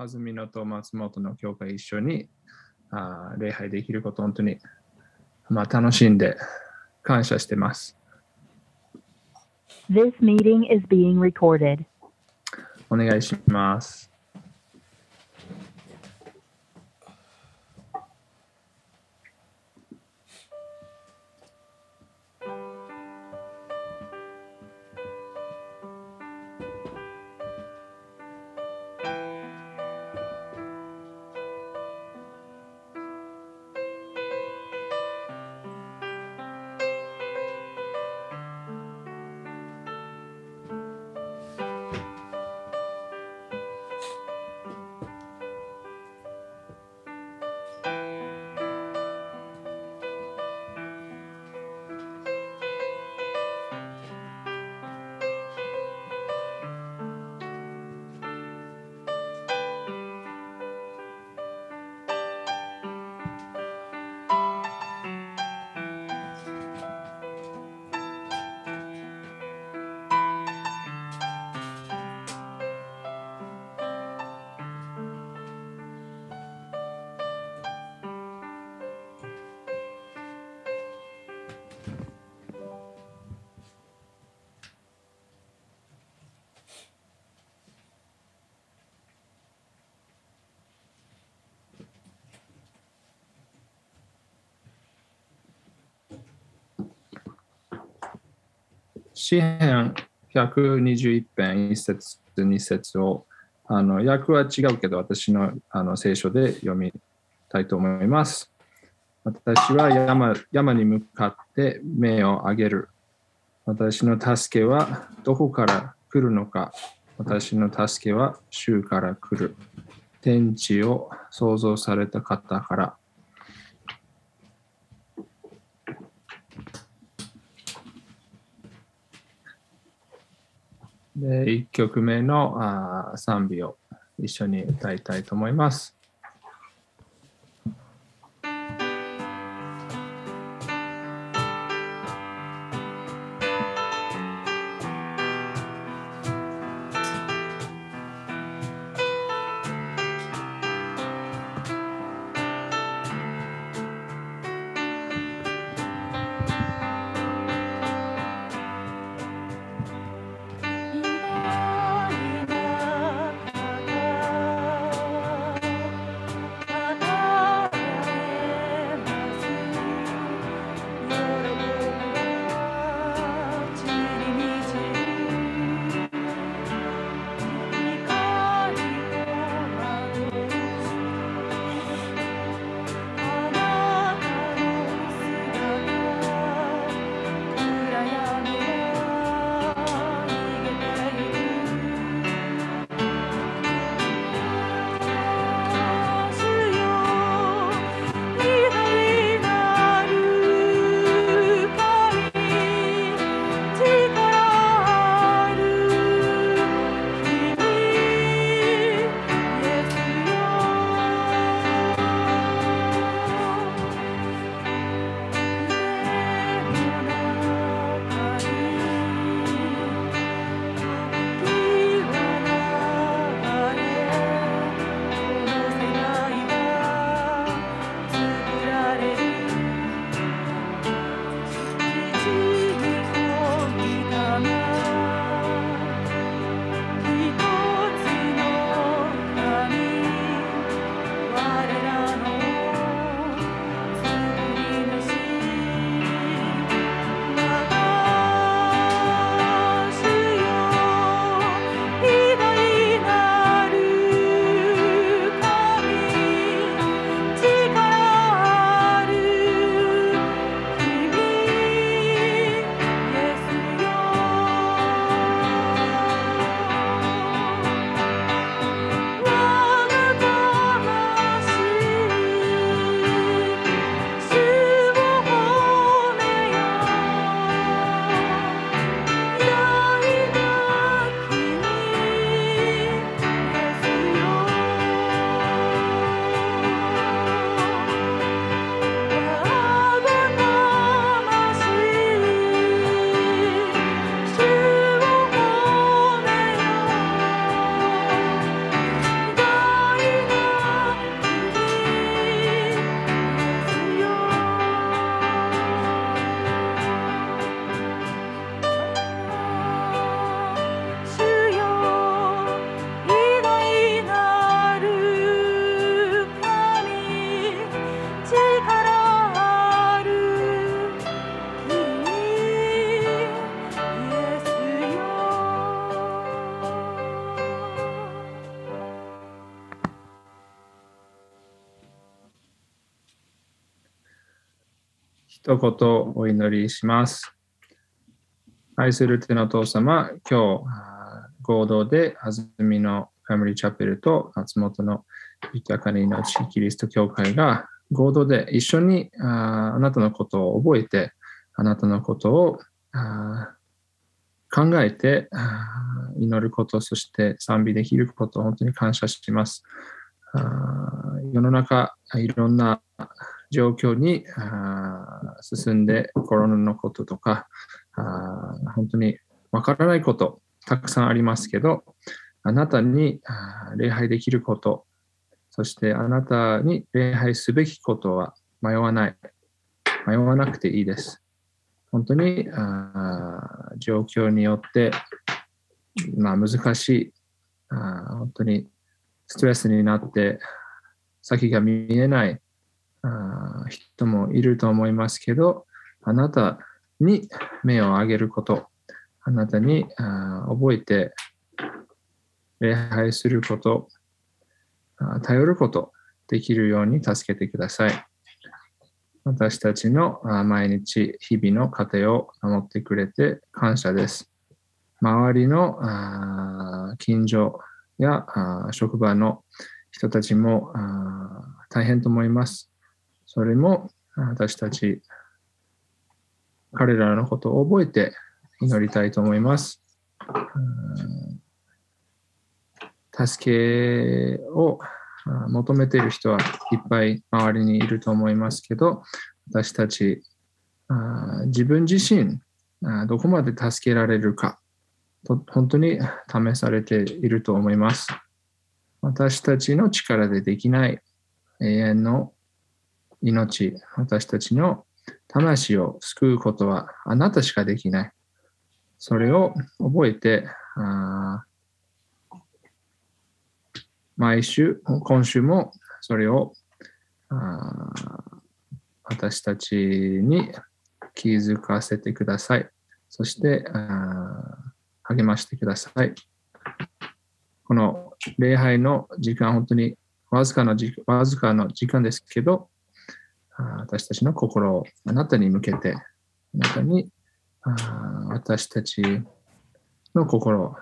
安曇野と松本の教会一緒にあ礼拝できること本当に、まあ、楽しんで感謝してます。This meeting is being recorded. お願いします。詩編121編1節2節をあの訳は違うけど私のあの聖書で読みたいと思います。私は山山に向かって目を上げる。私の助けはどこから来るのか。私の助けは州から来る。天地を創造された方から。で1曲目のあ賛美を一緒に歌いたいと思います。一言お祈りします。愛する天のお父様、今日、合同で安住のファミリーチャペルと松本の豊かに命キリスト教会が合同で一緒にああなたのことを覚えて、あなたのことを考えて祈ること、そして賛美できることを本当に感謝します。あ世の中、いろんな状況にあ進んでコロナのこととか本当にわからないことたくさんありますけどあなたに礼拝できることそしてあなたに礼拝すべきことは迷わない。迷わなくていいです。本当にあ状況によって、まあ、難しい。あ本当にストレスになって先が見えない。人もいると思いますけど、あなたに目を上げること、あなたに覚えて礼拝すること、頼ることできるように助けてください。私たちの毎日、日々の家庭を守ってくれて感謝です。周りの近所や職場の人たちも大変と思います。それも私たち、彼らのことを覚えて祈りたいと思います。助けを求めている人はいっぱい周りにいると思いますけど、私たち、自分自身、どこまで助けられるか、本当に試されていると思います。私たちの力でできない永遠の命、私たちの魂を救うことはあなたしかできない。それを覚えて、毎週、今週もそれを私たちに気づかせてください。そして励ましてください。この礼拝の時間、本当にわずかの時わずかの時間ですけど、私たちの心をあなたに向けて、あなたにあ私たちの心を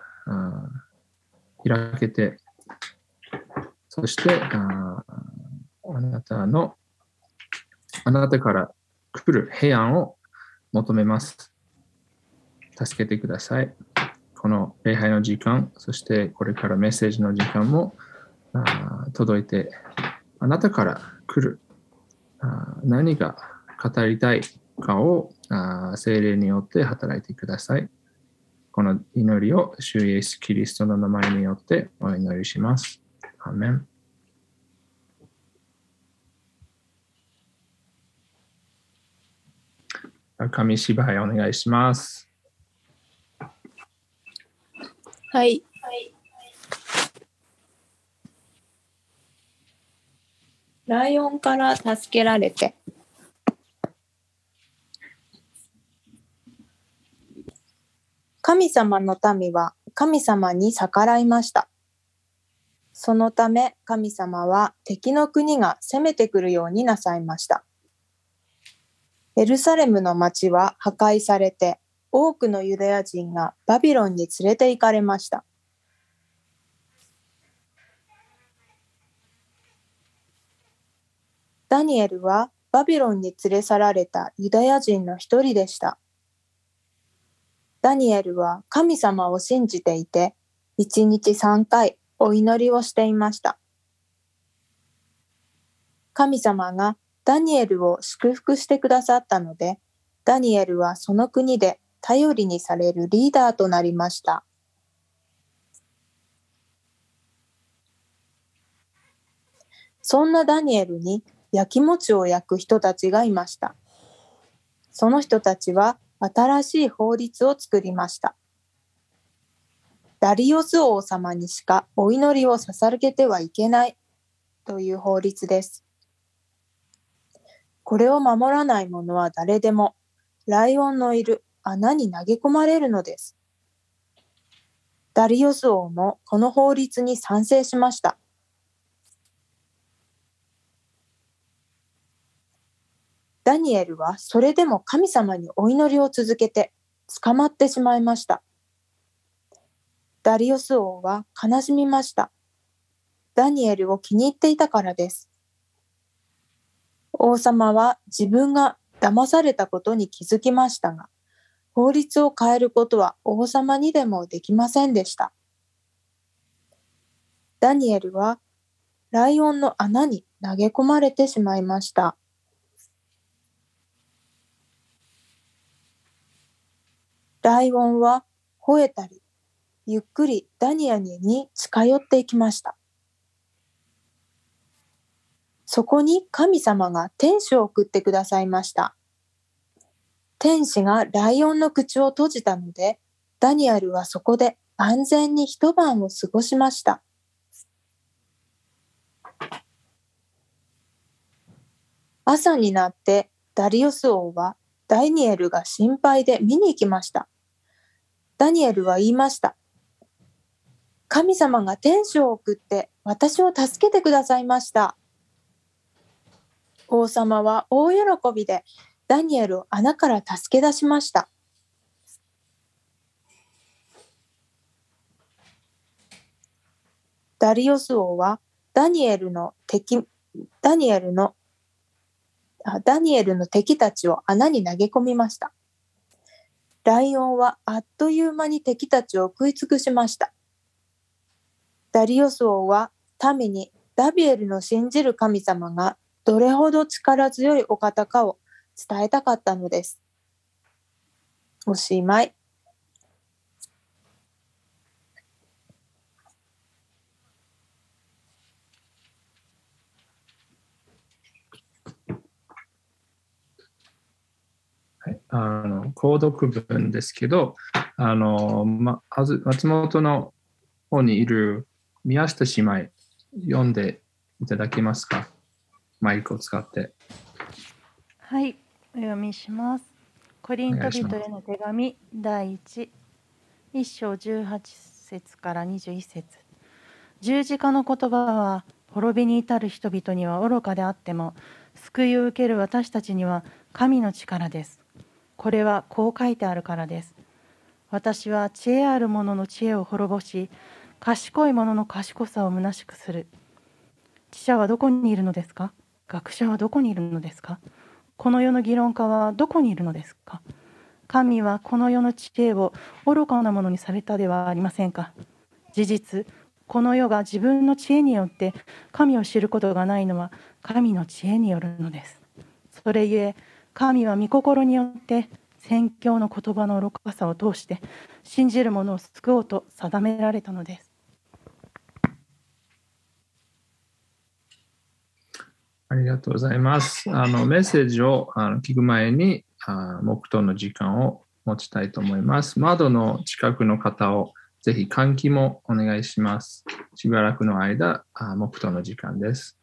開けて、そしてああなたの、あなたから来る平安を求めます。助けてください。この礼拝の時間、そしてこれからメッセージの時間もあ届いて、あなたから来る何が語りたいかをあー聖霊によって働いてください。この祈りを主イエス・キリストの名前によってお祈りします。アメン。紙芝居お願いします。はい。ライオンから助けられて。神様の民は神様に逆らいました。そのため神様は敵の国が攻めてくるようになさいました。エルサレムの町は破壊されて多くのユダヤ人がバビロンに連れて行かれました。ダニエルはバビロンに連れ去られたユダヤ人の一人でした。ダニエルは神様を信じていて、一日三回お祈りをしていました。神様がダニエルを祝福してくださったので、ダニエルはその国で頼りにされるリーダーとなりました。そんなダニエルに焼き餅を焼く人たちがいました。その人たちは新しい法律を作りました。ダリオス王様にしかお祈りを捧げてはいけないという法律です。これを守らない者は誰でもライオンのいる穴に投げ込まれるのです。ダリオス王もこの法律に賛成しました。ダニエルはそれでも神様にお祈りを続けて捕まってしまいました。ダリオス王は悲しみました。ダニエルを気に入っていたからです。王様は自分が騙されたことに気づきましたが、法律を変えることは王様にでもできませんでした。ダニエルはライオンの穴に投げ込まれてしまいました。ライオンは吠えたり、ゆっくりダニエルに近寄っていきました。そこに神様が天使を送ってくださいました。天使がライオンの口を閉じたので、ダニエルはそこで安全に一晩を過ごしました。朝になってダリオス王はダニエルが心配で見に行きました。ダニエルは言いました。神様が天使を送って私を助けてくださいました。王様は大喜びでダニエルを穴から助け出しました。ダリオス王はダニエルの敵、ダニエルのダニエルの敵たちを穴に投げ込みました。ライオンはあっという間に敵たちを食い尽くしました。ダリオス王は民にダビエルの信じる神様がどれほど力強いお方かを伝えたかったのです。おしまい。あの購読文ですけど、あのま、まず松本の方にいる宮下姉妹、読んでいただけますか？マイクを使って。はい、お読みします。コリント人への手紙第1、1章18節から21節十字架の言葉は滅びに至る人々には愚かであっても、救いを受ける私たちには神の力です。これはこう書いてあるからです。私は知恵ある者の知恵を滅ぼし、賢い者の賢さを虚しくする。知者はどこにいるのですか？学者はどこにいるのですか？この世の議論家はどこにいるのですか？神はこの世の知恵を愚かなものにされたではありませんか？事実この世が自分の知恵によって神を知ることがないのは神の知恵によるのです。それゆえ神は御心によって宣教の言葉の愚かさを通して信じる者を救おうと定められたのですありがとうございます。あのメッセージをあの聞く前にあ黙祷の時間を持ちたいと思います。窓の近くの方をぜひ換気もお願いします。しばらくの間、あ黙祷の時間です。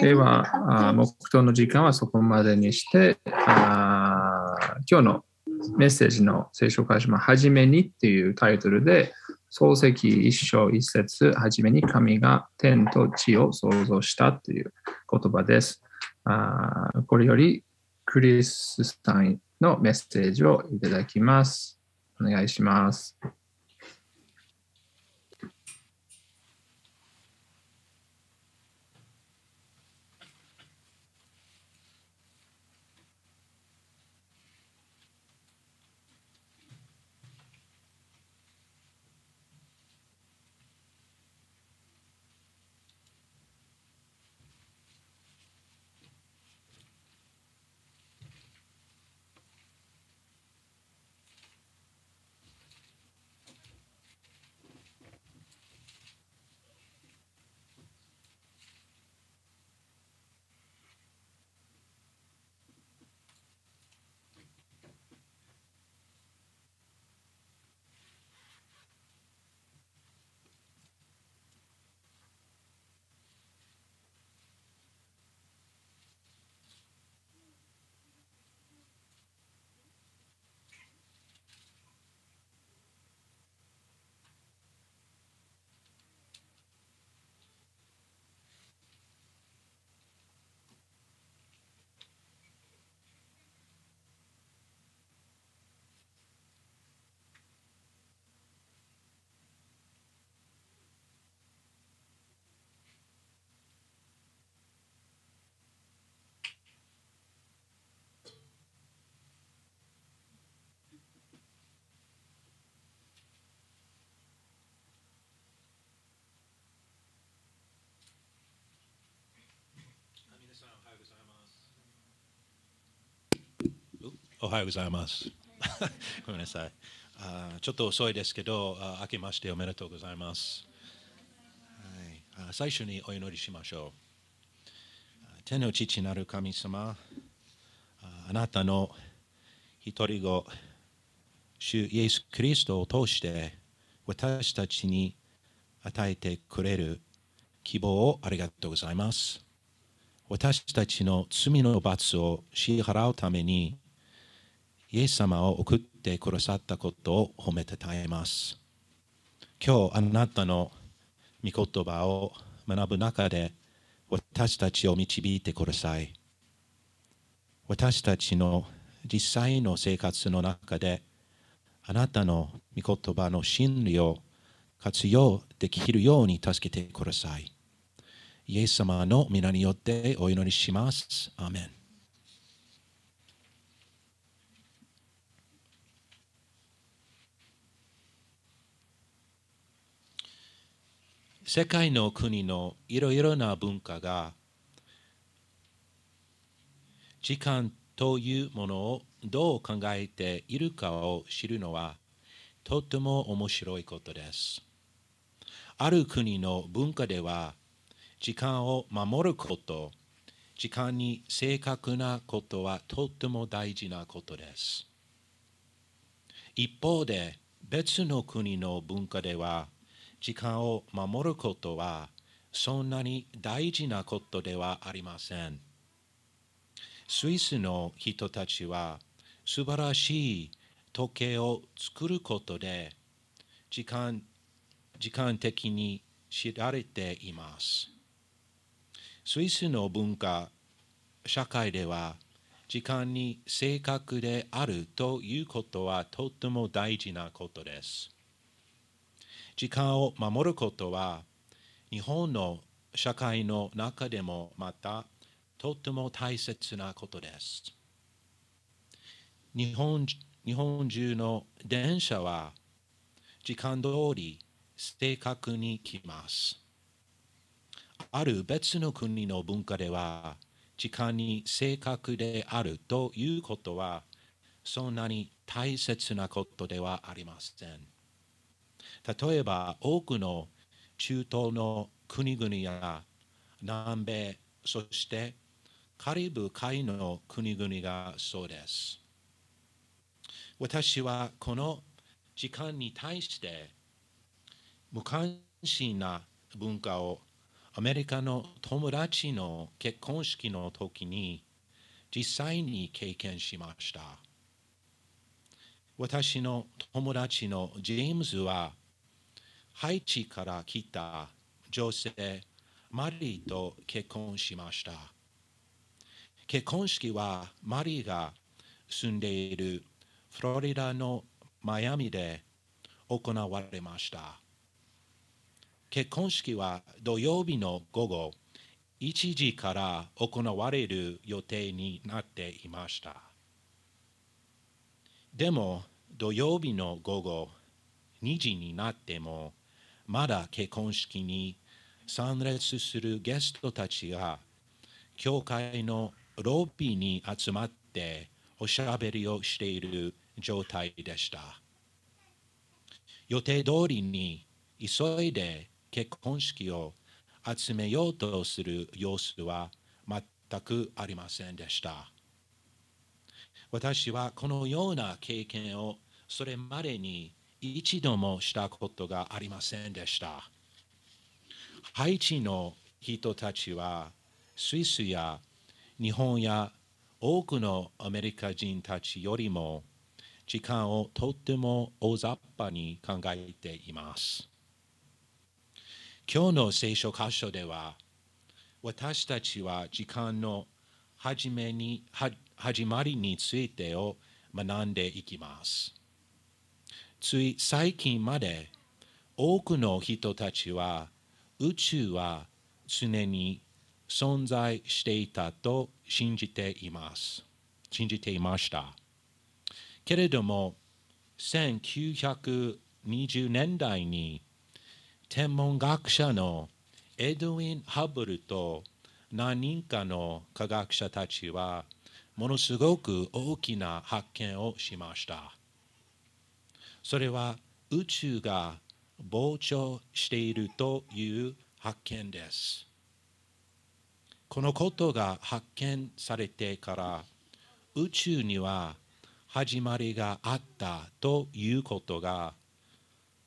では、あ黙祷の時間はそこまでにして、あ今日のメッセージの聖書会社は、はじめにっていうタイトルで、漱石一章一節、はじめに神が天と地を創造したという言葉です。あこれよりクリスさんのメッセージをいただきます。お願いします。おはようございます。ごめんなさい。あちょっと遅いですけど、あ明けましておめでとうございます。はい、あ最初にお祈りしましょう。天の父なる神様、ああなたの一人子、主イエス・キリストを通して私たちに与えてくれる希望をありがとうございます。私たちの罪の罰を支払うためにイエス様を送ってくださったことを褒めてたえます。今日あなたの御言葉を学ぶ中で私たちを導いてください。私たちの実際の生活の中であなたの御言葉の真理を活用できるように助けてください。イエス様の皆によってお祈りします。アーメン。世界の国のいろいろな文化が時間というものをどう考えているかを知るのはとても面白いことです。ある国の文化では時間を守ること、時間に正確なことはとても大事なことです。一方で別の国の文化では時間を守ることはそんなに大事なことではありません。スイスの人たちは素晴らしい時計を作ることで時間時間的に知られています。スイスの文化、社会では時間に正確であるということはとても大事なことです。時間を守ることは日本の社会の中でもまたとても大切なことです。日本日本中の電車は時間通り正確に来ます。ある別の国の文化では時間に正確であるということはそんなに大切なことではありません。例えば多くの中東の国々や南米そしてカリブ海の国々がそうです。私はこの時間に対して無関心な文化をアメリカの友達の結婚式の時に実際に経験しました。私の友達のジェームズはハイチから来た女性マリーと結婚しました。結婚式はマリーが住んでいるフロリダのマイアミで行われました。結婚式は土曜日の午後1時から行われる予定になっていました。でも土曜日の午後2時になってもまだ結婚式に参列するゲストたちが教会のロビーに集まっておしゃべりをしている状態でした。予定通りに急いで結婚式を集めようとする様子は全くありませんでした。私はこのような経験をそれまでに一度もしたことがありませんでした。ハイチの人たちはスイスや日本や多くのアメリカ人たちよりも時間をとっても大雑把に考えています。今日の聖書箇所では私たちは時間の始めに始まりについてを学んでいきます。つい最近まで多くの人たちは宇宙は常に存在していたと信じています。信じていました。けれども、1920年代に天文学者のエドウィン・ハブルと何人かの科学者たちはものすごく大きな発見をしました。それは宇宙が膨張しているという発見です。このことが発見されてから宇宙には始まりがあったということが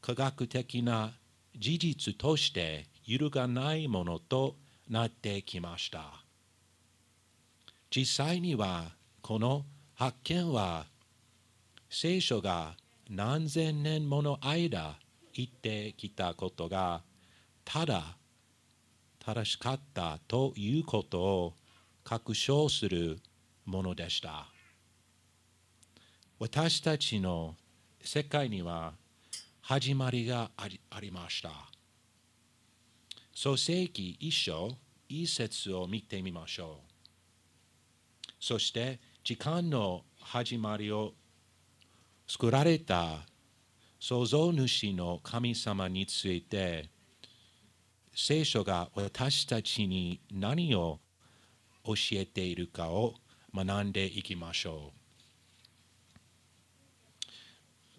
科学的な事実として揺るがないものとなってきました。実際にはこの発見は聖書が何千年もの間言ってきたことがただ正しかったということを確証するものでした。私たちの世界には始まりがありありました。創世記一章一節を見てみましょう。そして時間の始まりを作られた創造主の神様について聖書が私たちに何を教えているかを学んでいきましょう。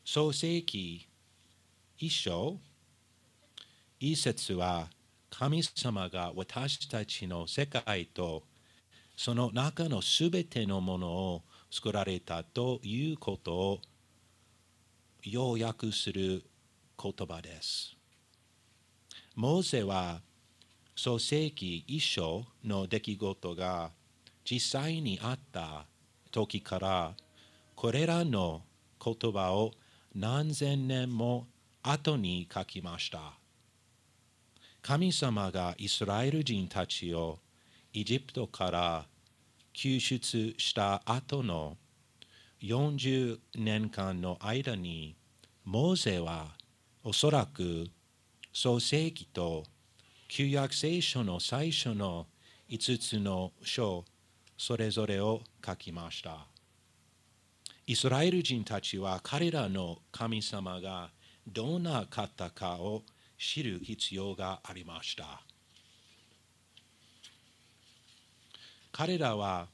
創世記一章一節は神様が私たちの世界とその中のすべてのものを作られたということを要約する言葉です。モーゼは創世記一章の出来事が実際にあった時からこれらの言葉を何千年も後に書きました。神様がイスラエル人たちをエジプトから救出した後の40年間の間にモーゼはおそらく創世記と旧約聖書の最初の5つの書それぞれを書きました。イスラエル人たちは彼らの神様がどんな方かを知る必要がありました。彼らは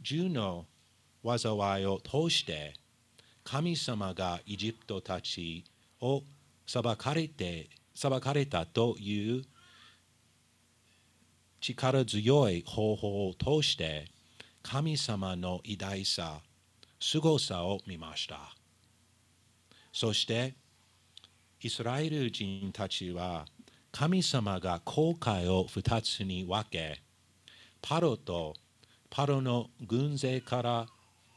銃の災いを通して神様がエジプトたちを裁かれて裁かれたという力強い方法を通して神様の偉大さ、凄さを見ました。そしてイスラエル人たちは神様が航海を二つに分けパロとパロの軍勢から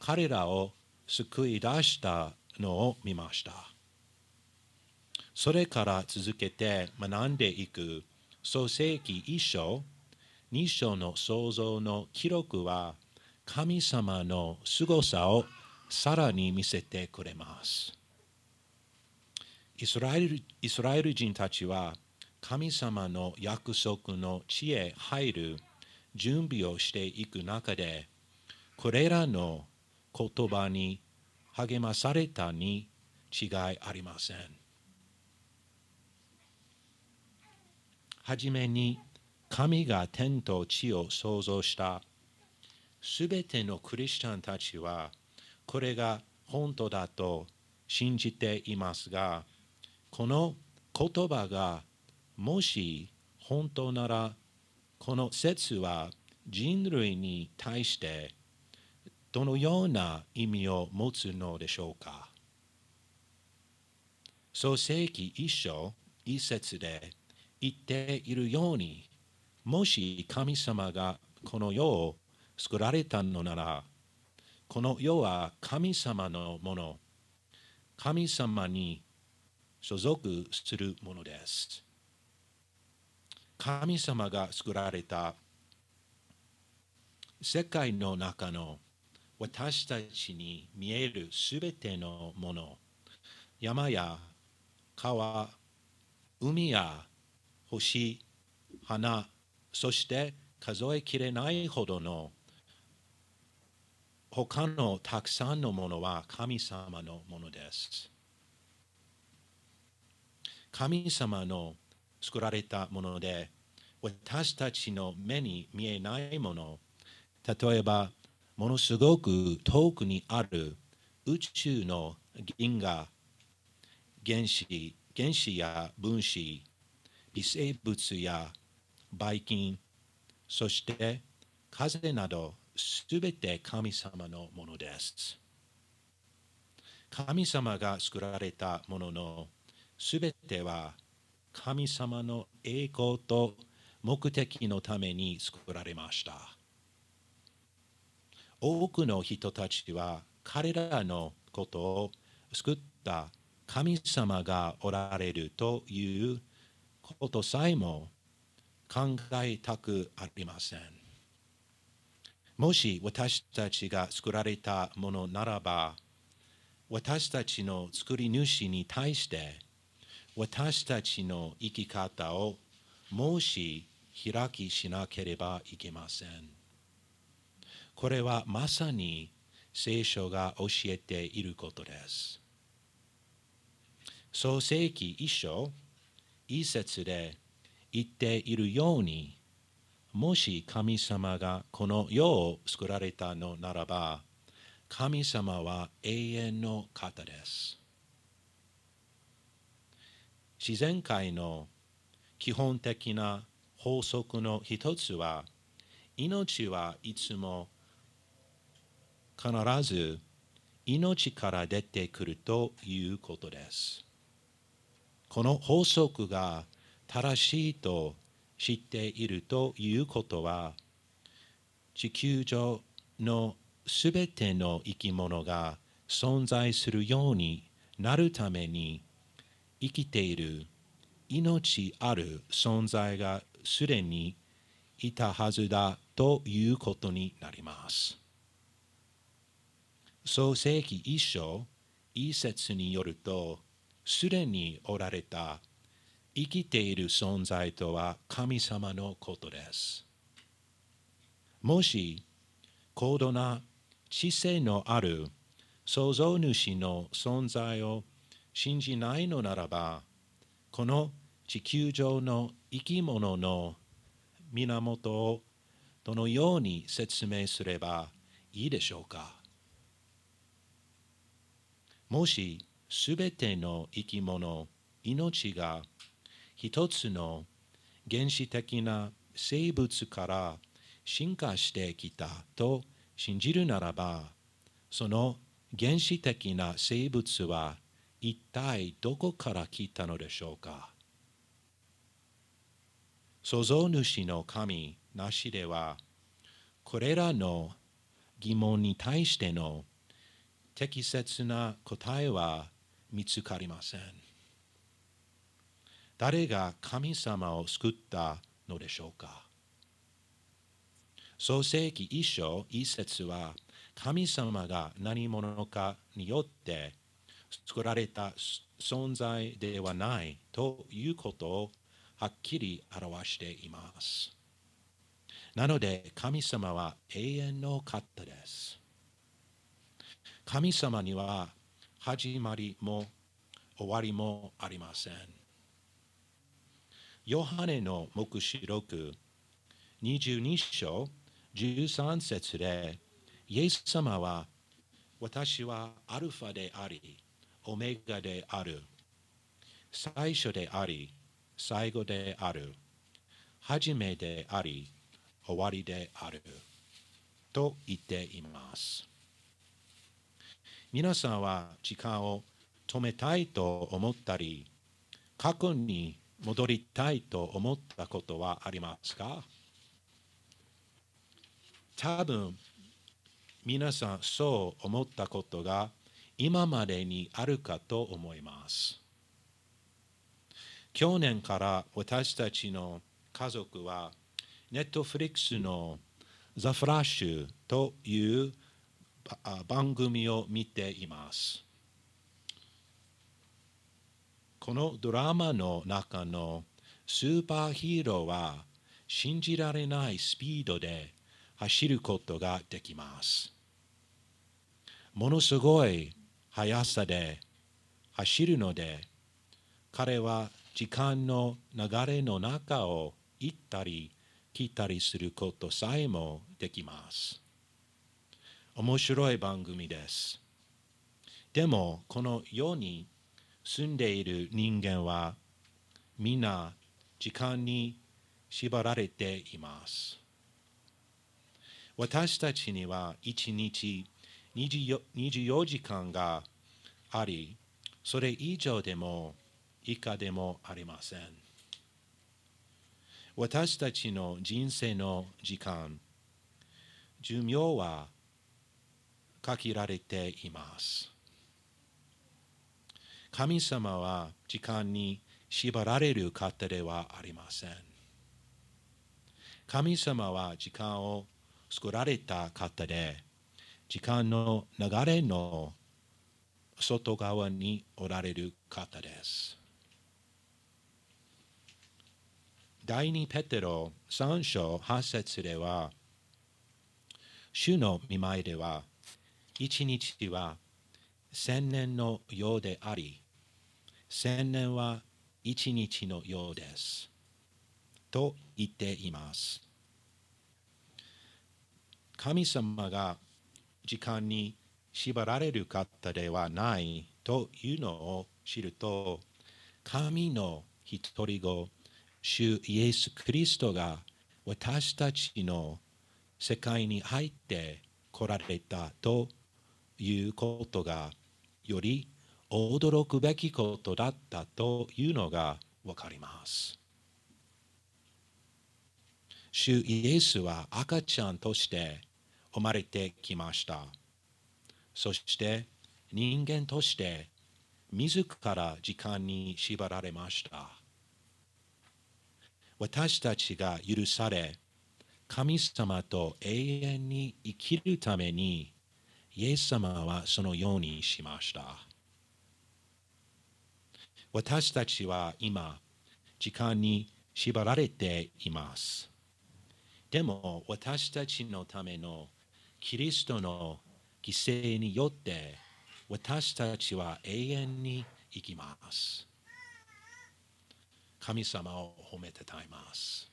彼らを救い出したのを見ました。それから続けて学んでいく創世記一章、二章の創造の記録は神様の凄さをさらに見せてくれます。イスラエルイスラエル人たちは神様の約束の地へ入る準備をしていく中でこれらの言葉に励まされたに違いありません。はじめに神が天と地を創造したすべてのクリスチャンたちはこれが本当だと信じていますがこの言葉がもし本当ならこの説は人類に対してどのような意味を持つのでしょうか？創世記一章一節で言っているようにもし神様がこの世を作られたのならこの世は神様のもの神様に所属するものです。神様が作られた世界の中の私たちに見えるすべてのもの山や川海や星花そして数えきれないほどの他のたくさんのものは神様のものです。神様の作られたもので私たちの目に見えないもの。例えばものすごく遠くにある宇宙の銀河原子原子や分子微生物やばい菌そして風などすべて神様のものです。神様が作られたもののすべては神様の栄光と目的のために作られました。多くの人たちは彼らのことを救った神様がおられるということさえも考えたくありません。もし私たちが作られたものならば、私たちの作り主に対して私たちの生き方をもし開きしなければいけません。これはまさに聖書が教えていることです。創世記一章一節で言っているようにもし神様がこの世を作られたのならば神様は永遠の方です自然界の基本的な法則の一つは命はいつも必ず命から出てくるということです。この法則が正しいと知っているということは地球上のすべての生き物が存在するようになるために生きている命ある存在がすでにいたはずだということになります。創世記一章一節によるとすでにおられた生きている存在とは神様のことです。もし高度な知性のある創造主の存在を信じないのならば、この地球上の生き物の源をどのように説明すればいいでしょうか？もしすべての生き物、命が一つの原始的な生物から進化してきたと信じるならば、その原始的な生物は一体どこから来たのでしょうか？創造主の神なしでは、これらの疑問に対しての適切な答えは見つかりません。誰が神様を救ったのでしょうか創世記一章一節は神様が何者かによって作られた存在ではないということをはっきり表しています。なので神様は永遠の方です。神様には始まりも終わりもありません。ヨハネの目視録22章13節でイエス様は私はアルファでありオメガである。最初であり最後である。初めであり終わりである。と言っています。皆さんは時間を止めたいと思ったり過去に戻りたいと思ったことはありますか？多分皆さんそう思ったことが今までにあるかと思います。去年から私たちの家族はネットフリックスのザ・フラッシュという番組を見ています。このドラマの中のスーパーヒーローは信じられないスピードで走ることができます。ものすごい速さで走るので彼は時間の流れの中を行ったり来たりすることさえもできます。面白い番組です。でもこの世に住んでいる人間はみんな時間に縛られています。私たちには一日24時間があり、それ以上でも以下でもありません。私たちの人生の時間、寿命は限られています。神様は時間に縛られる方ではありません。神様は時間を作られた方で、時間の流れの外側におられる方です。第二ペテロ3章8節では、主の見舞いでは、一日は千年のようであり、千年は一日のようです。と言っています。神様が時間に縛られる方ではないというのを知ると、神の一人子、主イエス・キリストが私たちの世界に入って来られたということがより驚くべきことだったというのがわかります。主イエスは赤ちゃんとして生まれてきました。そして人間として自ら時間に縛られました。私たちが許され、神様と永遠に生きるために、イエス様はそのようにしました。私たちは今、時間に縛られています。でも私たちのためのキリストの犠牲によって私たちは永遠に生きます。神様を褒めてたいます。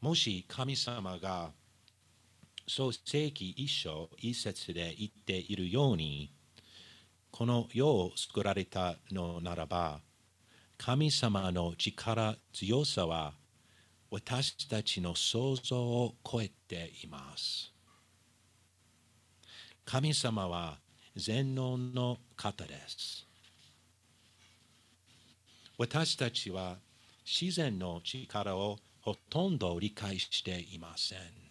もし神様が創世記一章一節で言っているようにこの世を作られたのならば神様の力強さは私たちの想像を超えています。神様は全能の方です。私たちは自然の力をほとんど理解していません。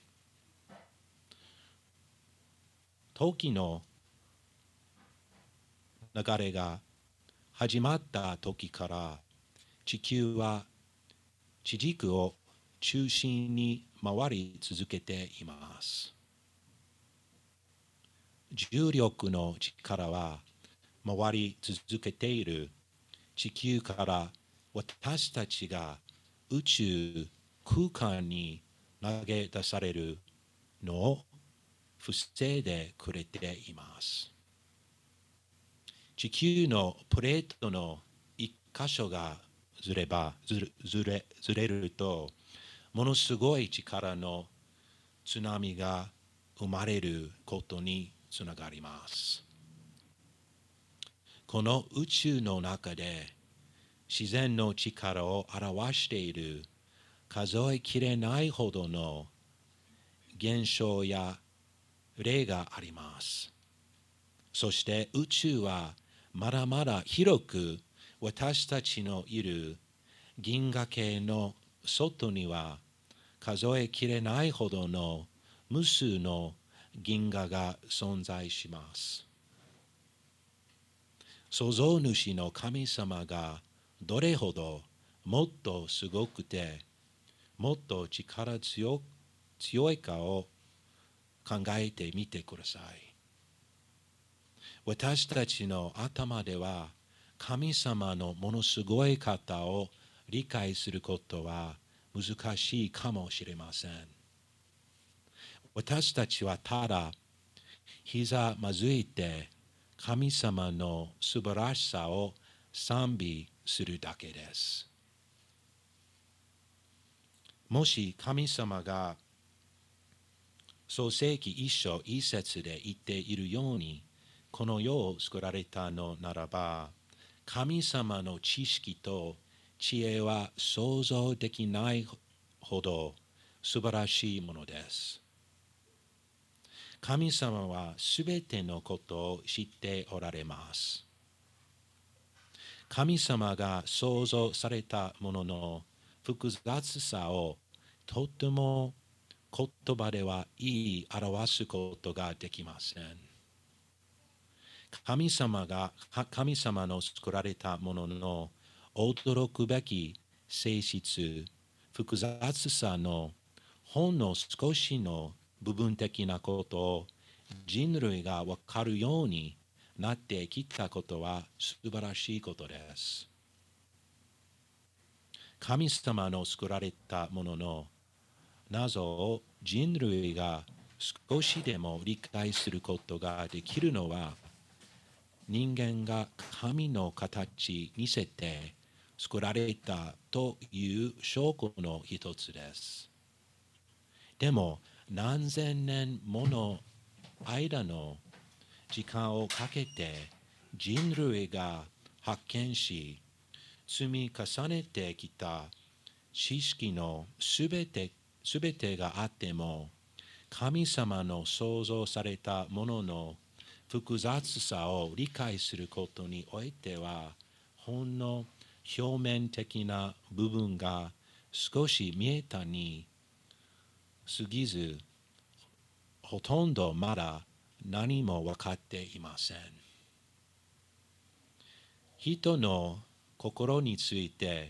時の流れが始まった時から地球は地軸を中心に回り続けています。重力の力は回り続けている地球から私たちが宇宙空間に投げ出されるのを防いでくれています。地球のプレートの一箇所がずればずれずれずれるとものすごい力の津波が生まれることにつながります。この宇宙の中で自然の力を表している数えきれないほどの現象や例があります。そして宇宙はまだまだ広く私たちのいる銀河系の外には数えきれないほどの無数の銀河が存在します。創造主の神様がどれほどもっとすごくてもっと力強強いかを考えてみてください。私たちの頭では神様のものすごい方を理解することは難しいかもしれません。私たちはただひざまずいて神様の素晴らしさを賛美するだけです。もし神様が創世記一章一節で言っているようにこの世を作られたのならば神様の知識と知恵は想像できないほど素晴らしいものです。神様はすべてのことを知っておられます。神様が創造されたものの複雑さをとても言葉では言い表すことができません。神様が神様の作られたものの驚くべき性質、複雑さのほんの少しの部分的なことを人類が分かるようになってきたことは素晴らしいことです。神様の作られたものの謎を人類が少しでも理解することができるのは人間が神の形にせて作られたという証拠の一つです。でも何千年もの間の時間をかけて人類が発見し積み重ねてきた知識のすべてすべてがあっても神様の創造されたものの複雑さを理解することにおいてはほんの表面的な部分が少し見えたに過ぎずほとんどまだ何も分かっていません。人の心について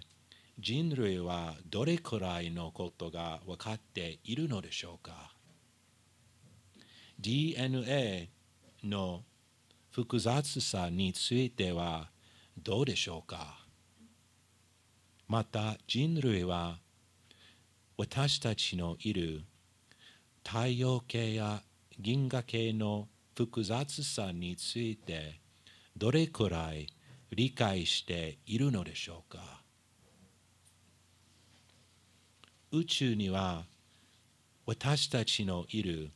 人類はどれくらいのことが分かっているのでしょうか？DNA の複雑さについてはどうでしょうか？また人類は私たちのいる太陽系や銀河系の複雑さについてどれくらい理解しているのでしょうか？宇宙には私たちのいる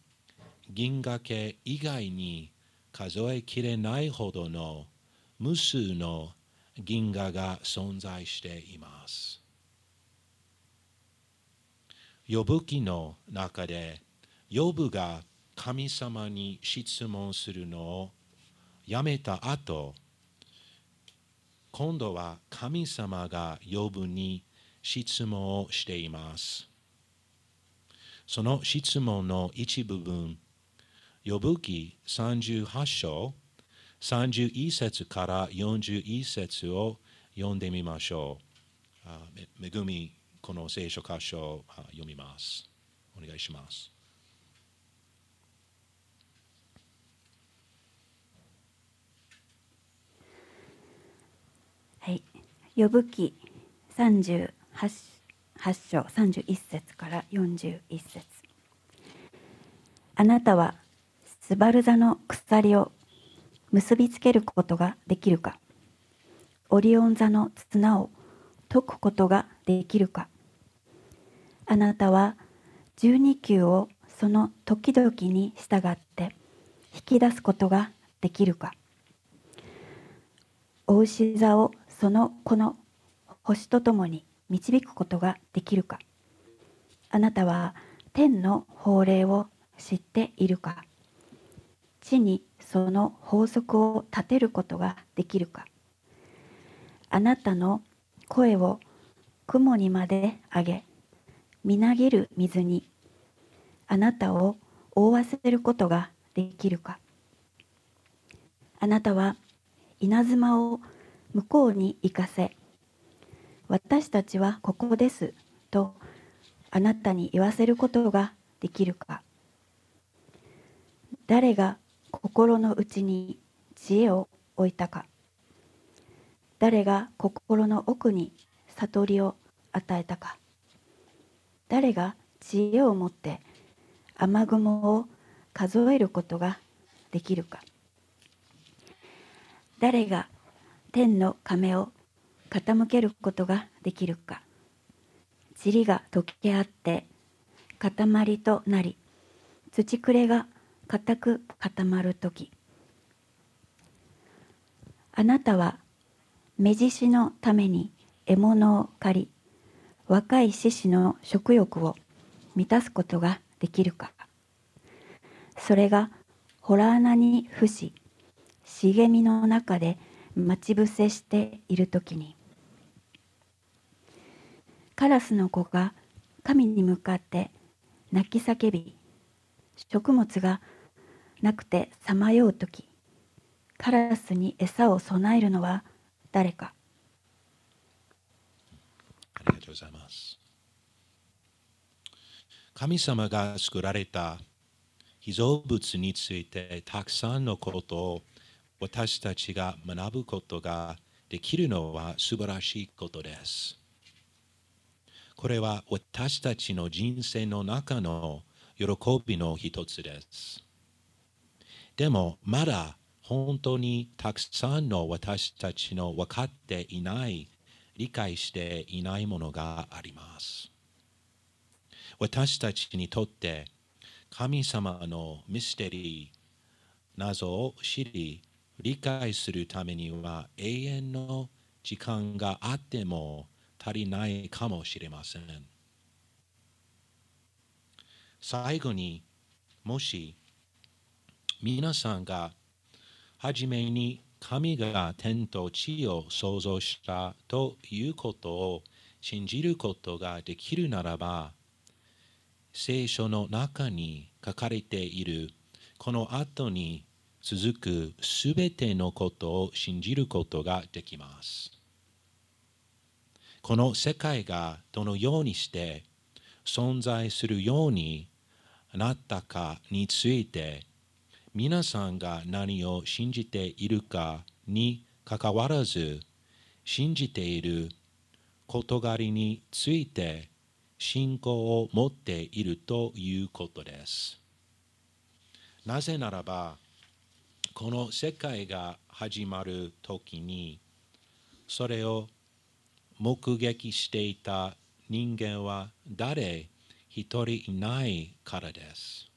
銀河系以外に数えきれないほどの無数の銀河が存在しています。呼ぶ記の中で、呼ぶが神様に質問するのをやめた後、今度は神様が呼ぶに質問をしています。その質問の一部分、呼ぶ記38章31節から41節を読んでみましょう。あめぐみ、この聖書箇所を読みます。お願いします。はい。呼ぶ記38章31節から41節。あなたはスバル座の鎖を結びつけることができるか？オリオン座の綱を解くことができるか？あなたは12球をその時々に従って引き出すことができるか？お牛座をその子の星とともに導くことができるか。あなたは天の法令を知っているか。地にその法則を立てることができるか。あなたの声を雲にまで上げ。みなぎる水に。あなたを覆わせることができるか。あなたは稲妻を向こうに行かせ。私たちはここですとあなたに言わせることができるか。誰が心の内に知恵を置いたか。誰が心の奥に悟りを与えたか。誰が知恵を持って雨雲を数えることができるか。誰が天の亀を傾けることができるか。塵が溶け合って塊となり土くれが固く固まる時。あなたは目獅子のために獲物を借り若い獅子の食欲を満たすことができるか。それがホラー穴に伏し茂みの中で待ち伏せしている時に。カラスの子が神に向かって泣き叫び食物がなくてさまよう時カラスに餌を備えるのは誰かありがとうございます神様が作られた被造物についてたくさんのことを私たちが学ぶことができるのは素晴らしいことです。これは私たちの人生の中の喜びの一つです。でもまだ本当にたくさんの私たちの分かっていない理解していないものがあります。私たちにとって神様のミステリー、謎を知り、理解するためには永遠の時間があっても足りないかもしれません。最後にもし皆さんがはじめに神が天と地を創造したということを信じることができるならば聖書の中に書かれているこの後に続くすべてのことを信じることができます。この世界がどのようにして存在するようになったかについて皆さんが何を信じているかにかかわらず信じている事柄について信仰を持っているということです。なぜならばこの世界が始まる時にそれを目撃していた人間は誰一人いないからです。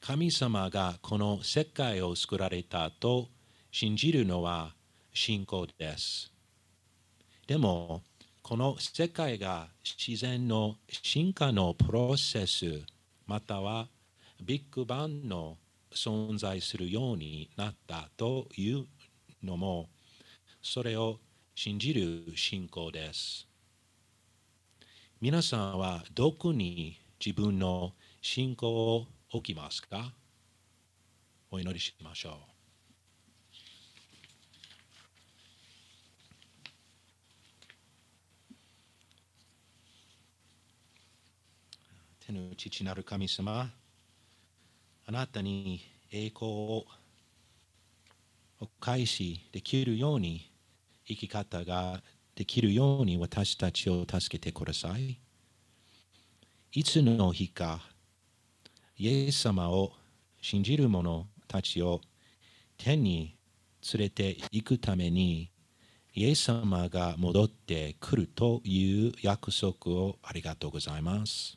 神様がこの世界を作られたと信じるのは信仰です。でも、この世界が自然の進化のプロセス、またはビッグバンの存在するようになったというのも、それを信じる信仰です。皆さんはどこに自分の信仰を置きますか？お祈りしましょう。天の父なる神様、あなたに栄光をお返しできるように生き方ができるように私たちを助けてください。いつの日か、イエス様を信じる者たちを天に連れて行くために、イエス様が戻ってくるという約束をありがとうございます。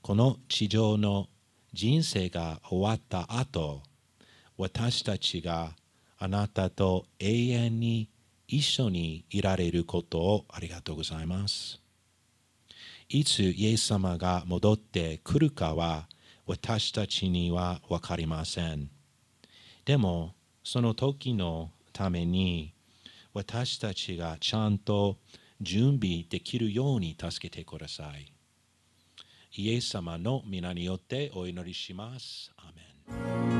この地上の人生が終わった後、私たちがあなたと永遠に一緒にいられることをありがとうございます。いつイエス様が戻ってくるかは私たちには分かりません。でも、その時のために私たちがちゃんと準備できるように助けてください。イエス様の皆によってお祈りします。アメン